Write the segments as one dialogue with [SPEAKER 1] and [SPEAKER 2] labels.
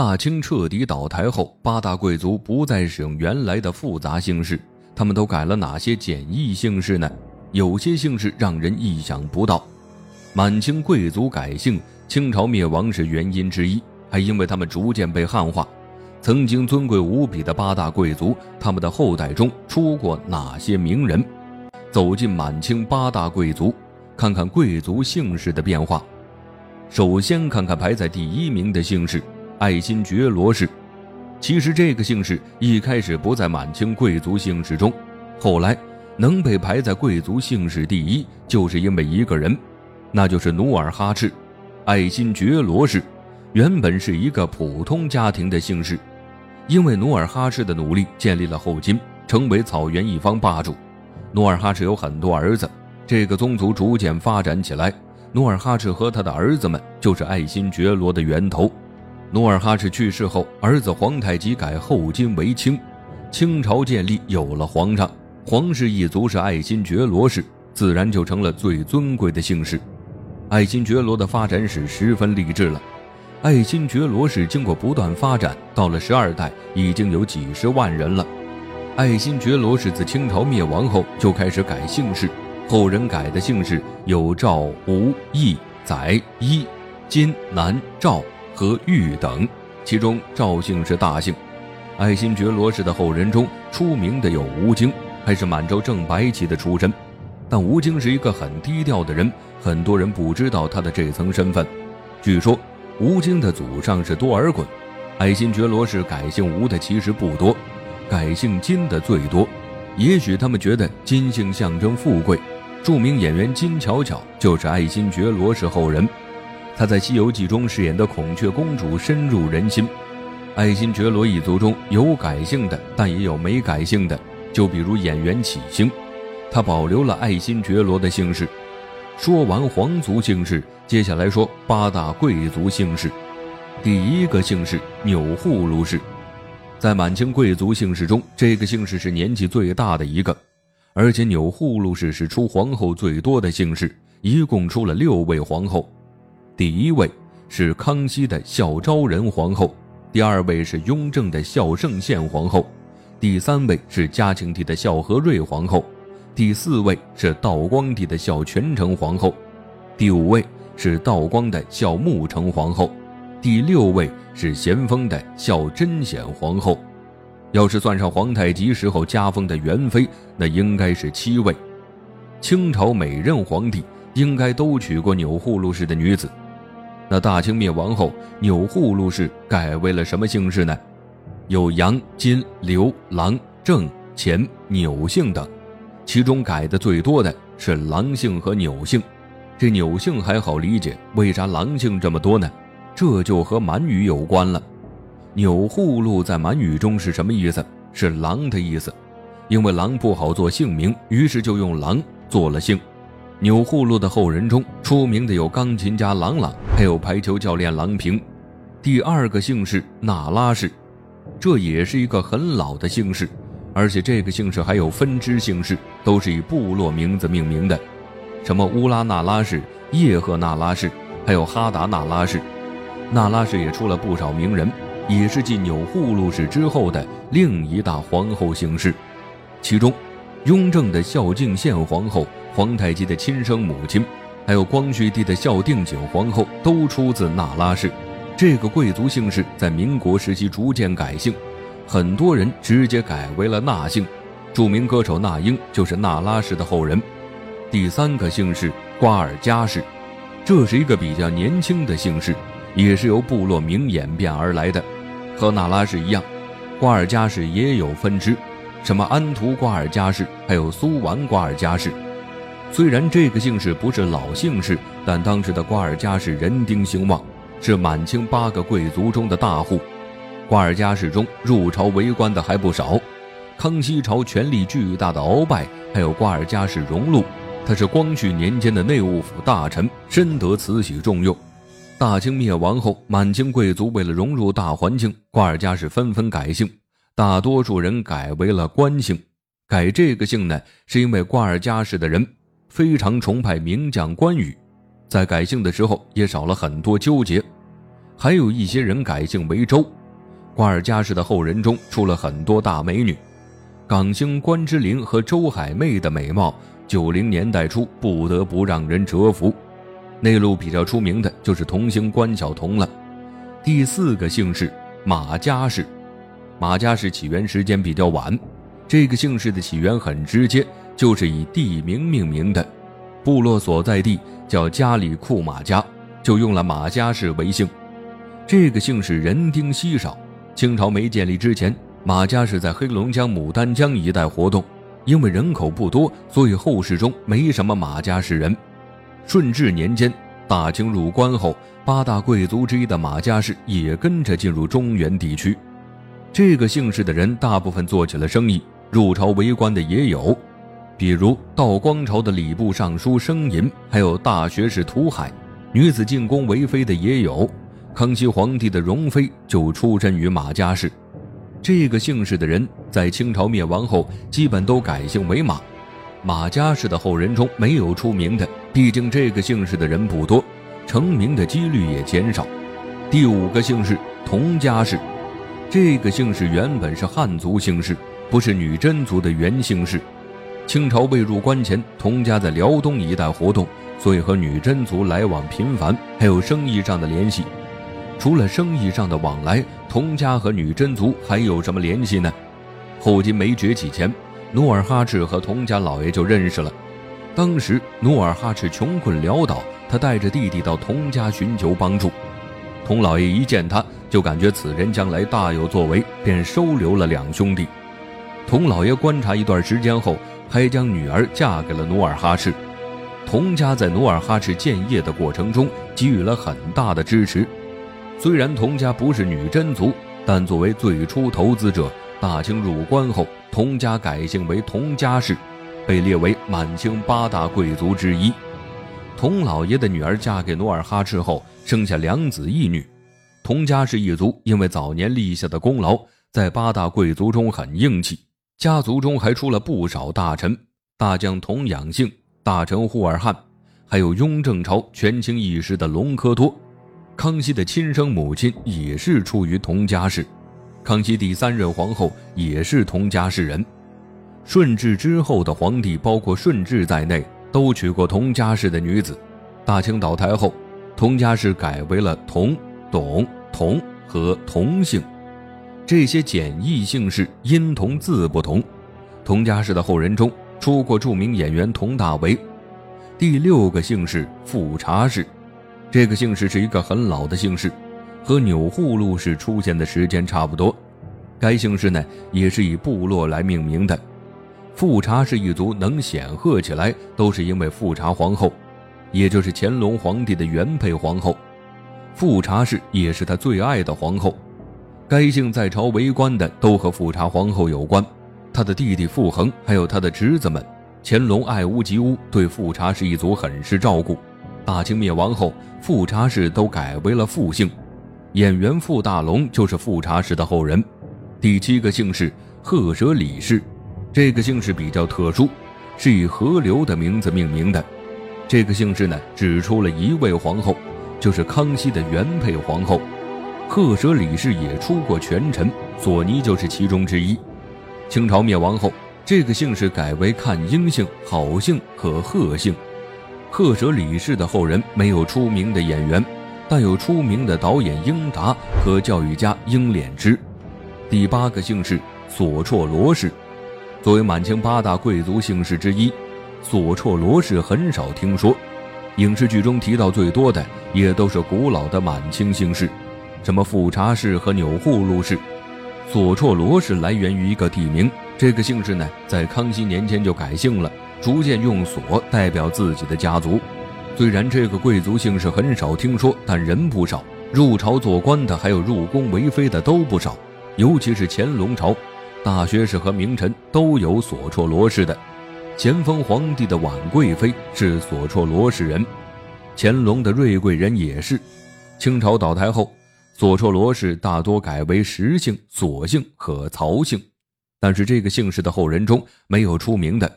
[SPEAKER 1] 大清彻底倒台后，八大贵族不再使用原来的复杂姓氏，他们都改了哪些简易姓氏呢？有些姓氏让人意想不到。满清贵族改姓，清朝灭亡是原因之一，还因为他们逐渐被汉化。曾经尊贵无比的八大贵族，他们的后代中出过哪些名人？走进满清八大贵族，看看贵族姓氏的变化。首先看看排在第一名的姓氏——爱新觉罗氏。其实这个姓氏一开始不在满清贵族姓氏中，后来能被排在贵族姓氏第一，就是因为一个人，那就是努尔哈赤。爱新觉罗氏原本是一个普通家庭的姓氏。因为努尔哈赤的努力，建立了后金，成为草原一方霸主。努尔哈赤有很多儿子，这个宗族逐渐发展起来。努尔哈赤和他的儿子们就是爱新觉罗的源头。努尔哈赤去世后，儿子皇太极改后金为清，清朝建立，有了皇上。皇室一族是爱新觉罗氏，自然就成了最尊贵的姓氏。爱新觉罗的发展史十分励志了。爱新觉罗氏经过不断发展，到了十二代已经有几十万人了。爱新觉罗氏自清朝灭亡后就开始改姓氏，后人改的姓氏有赵、吴、义、载、伊、金、南、赵和玉等，其中赵姓是大姓。爱新觉罗氏的后人中出名的有吴京，还是满洲正白旗的出身，但吴京是一个很低调的人，很多人不知道他的这层身份。据说。吴京的祖上是多尔衮，爱新觉罗氏改姓吴的其实不多，改姓金的最多。也许他们觉得金姓象征富贵。著名演员金巧巧就是爱新觉罗氏后人，她在《西游记》中饰演的孔雀公主深入人心。爱新觉罗一族中有改姓的，但也有没改姓的，就比如演员启星，他保留了爱新觉罗的姓氏。说完皇族姓氏，接下来说八大贵族姓氏。第一个姓氏钮祜禄氏，在满清贵族姓氏中，这个姓氏是年纪最大的一个，而且钮祜禄氏是出皇后最多的姓氏，一共出了六位皇后。第一位是康熙的孝昭仁皇后，第二位是雍正的孝圣宪皇后，第三位是嘉庆帝的孝和瑞皇后。第四位是道光帝的孝全成皇后，第五位是道光的孝穆成皇后，第六位是咸丰的孝贞显皇后。要是算上皇太极时候加封的元妃，那应该是七位。清朝每任皇帝应该都娶过钮祜禄氏的女子。那大清灭亡后，钮祜禄氏改为了什么姓氏呢？有杨、金、刘、郎、郑、钱、钮姓等。其中改的最多的是郎姓和钮姓，这钮姓还好理解，为啥郎姓这么多呢？这就和满语有关了。钮祜禄在满语中是什么意思？是郎的意思。因为郎不好做姓名，于是就用郎做了姓。钮祜禄的后人中出名的有钢琴家郎朗，还有排球教练郎平。第二个姓氏那拉氏，这也是一个很老的姓氏。而且这个姓氏还有分支姓氏，都是以部落名字命名的，什么乌拉那拉氏、叶赫那拉氏，还有哈达那拉氏。那拉氏也出了不少名人，也是继钮祜禄氏之后的另一大皇后姓氏。其中，雍正的孝敬宪皇后、皇太极的亲生母亲，还有光绪帝的孝定景皇后，都出自那拉氏。这个贵族姓氏在民国时期逐渐改姓。很多人直接改为了那姓，著名歌手那英就是那拉氏的后人。第三个姓氏瓜尔佳氏，这是一个比较年轻的姓氏，也是由部落名演变而来的。和那拉氏一样，瓜尔佳氏也有分支，什么安图瓜尔佳氏，还有苏完瓜尔佳氏。虽然这个姓氏不是老姓氏，但当时的瓜尔佳氏人丁兴旺，是满清八个贵族中的大户。瓜尔佳氏中入朝为官的还不少，康熙朝权力巨大的鳌拜，还有瓜尔佳氏荣禄，他是光绪年间的内务府大臣，深得慈禧重用。大清灭亡后，满清贵族为了融入大环境，瓜尔佳氏纷纷改姓，大多数人改为了官姓。改这个姓呢，是因为瓜尔佳氏的人非常崇拜名将关羽，在改姓的时候也少了很多纠结。还有一些人改姓为周。瓜尔佳氏的后人中出了很多大美女，港星关之琳和周海媚的美貌，九零年代初不得不让人折服。内陆比较出名的就是童星关晓彤了。第四个姓氏马家氏，马家氏起源时间比较晚，这个姓氏的起源很直接，就是以地名命名的，部落所在地叫加里库马家，就用了马家氏为姓。这个姓氏人丁稀少。清朝没建立之前，马家是在黑龙江牡丹江一带活动，因为人口不多，所以后世中没什么马家氏人。顺治年间，大清入关后，八大贵族之一的马家氏也跟着进入中原地区。这个姓氏的人大部分做起了生意，入朝为官的也有，比如道光朝的礼部尚书生寅，还有大学士涂海，女子进宫为妃的也有。康熙皇帝的容妃就出身于马家氏，这个姓氏的人在清朝灭亡后基本都改姓为马。马家氏的后人中没有出名的，毕竟这个姓氏的人不多，成名的几率也减少。第五个姓氏佟家氏，这个姓氏原本是汉族姓氏，不是女真族的原姓氏。清朝未入关前，佟家在辽东一带活动，所以和女真族来往频繁，还有生意上的联系。除了生意上的往来，佟家和女真族还有什么联系呢？后金没崛起前，努尔哈赤和佟家老爷就认识了。当时努尔哈赤穷困潦倒，他带着弟弟到佟家寻求帮助。佟老爷一见他，就感觉此人将来大有作为，便收留了两兄弟。佟老爷观察一段时间后，还将女儿嫁给了努尔哈赤。佟家在努尔哈赤建业的过程中给予了很大的支持。虽然佟家不是女真族，但作为最初投资者，大清入关后，佟家改姓为佟家氏，被列为满清八大贵族之一。佟老爷的女儿嫁给努尔哈赤后，生下两子一女。佟家氏一族因为早年立下的功劳，在八大贵族中很硬气，家族中还出了不少大臣，大将佟养性、大臣扈尔汉，还有雍正朝权倾一时的隆科多。康熙的亲生母亲也是出于佟家氏，康熙第三任皇后也是佟家氏人。顺治之后的皇帝，包括顺治在内，都娶过佟家氏的女子。大清倒台后，佟家氏改为了佟、董、佟和佟姓，这些简易姓氏音同字不同。佟家氏的后人中出过著名演员佟大为。第六个姓氏富察氏。这个姓氏是一个很老的姓氏，和钮祜禄氏出现的时间差不多。该姓氏呢，也是以部落来命名的。富察氏一族能显赫起来，都是因为富察皇后，也就是乾隆皇帝的原配皇后。富察氏也是他最爱的皇后。该姓在朝为官的都和富察皇后有关。他的弟弟傅恒，还有他的侄子们，乾隆爱屋及乌，对富察氏一族很是照顾。大清灭亡后，富察氏都改为了傅姓，演员傅大龙就是富察氏的后人。第七个姓氏赫舍李氏，这个姓氏比较特殊，是以河流的名字命名的。这个姓氏呢，只出了一位皇后，就是康熙的原配皇后。赫舍里氏也出过权臣，索尼就是其中之一。清朝灭亡后，这个姓氏改为看英姓、好姓和贺姓。赫舍里氏的后人没有出名的演员，但有出名的导演英达和教育家英敛之。第八个姓氏索绰罗氏，作为满清八大贵族姓氏之一，索绰罗氏很少听说。影视剧中提到最多的也都是古老的满清姓氏，什么富察氏和钮祜禄氏。索绰罗氏来源于一个地名，这个姓氏呢，在康熙年间就改姓了。逐渐用“所”代表自己的家族，虽然这个贵族姓氏很少听说，但人不少。入朝做官的，还有入宫为妃的都不少。尤其是乾隆朝，大学士和名臣都有索绰罗氏的。咸丰皇帝的婉贵妃是索绰罗氏人，乾隆的瑞贵人也是。清朝倒台后，索绰罗氏大多改为石姓、左姓和曹姓，但是这个姓氏的后人中没有出名的。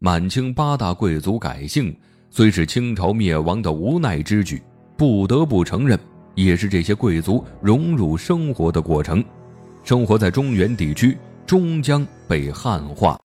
[SPEAKER 1] 满清八大贵族改姓，虽是清朝灭亡的无奈之举，不得不承认，也是这些贵族融入生活的过程。生活在中原地区，终将被汉化。